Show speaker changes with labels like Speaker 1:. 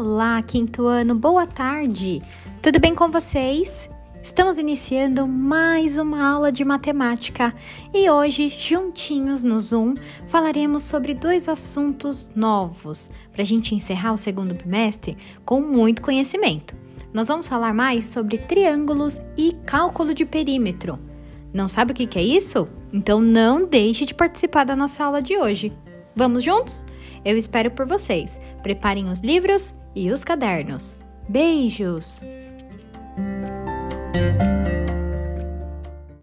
Speaker 1: Olá, quinto ano, boa tarde! Tudo bem com vocês? Estamos iniciando mais uma aula de matemática e hoje, juntinhos no Zoom, falaremos sobre dois assuntos novos para a gente encerrar o segundo bimestre com muito conhecimento. Nós vamos falar mais sobre triângulos e cálculo de perímetro. Não sabe o que é isso? Então não deixe de participar da nossa aula de hoje. Vamos juntos? Eu espero por vocês. Preparem os livros e os cadernos. Beijos!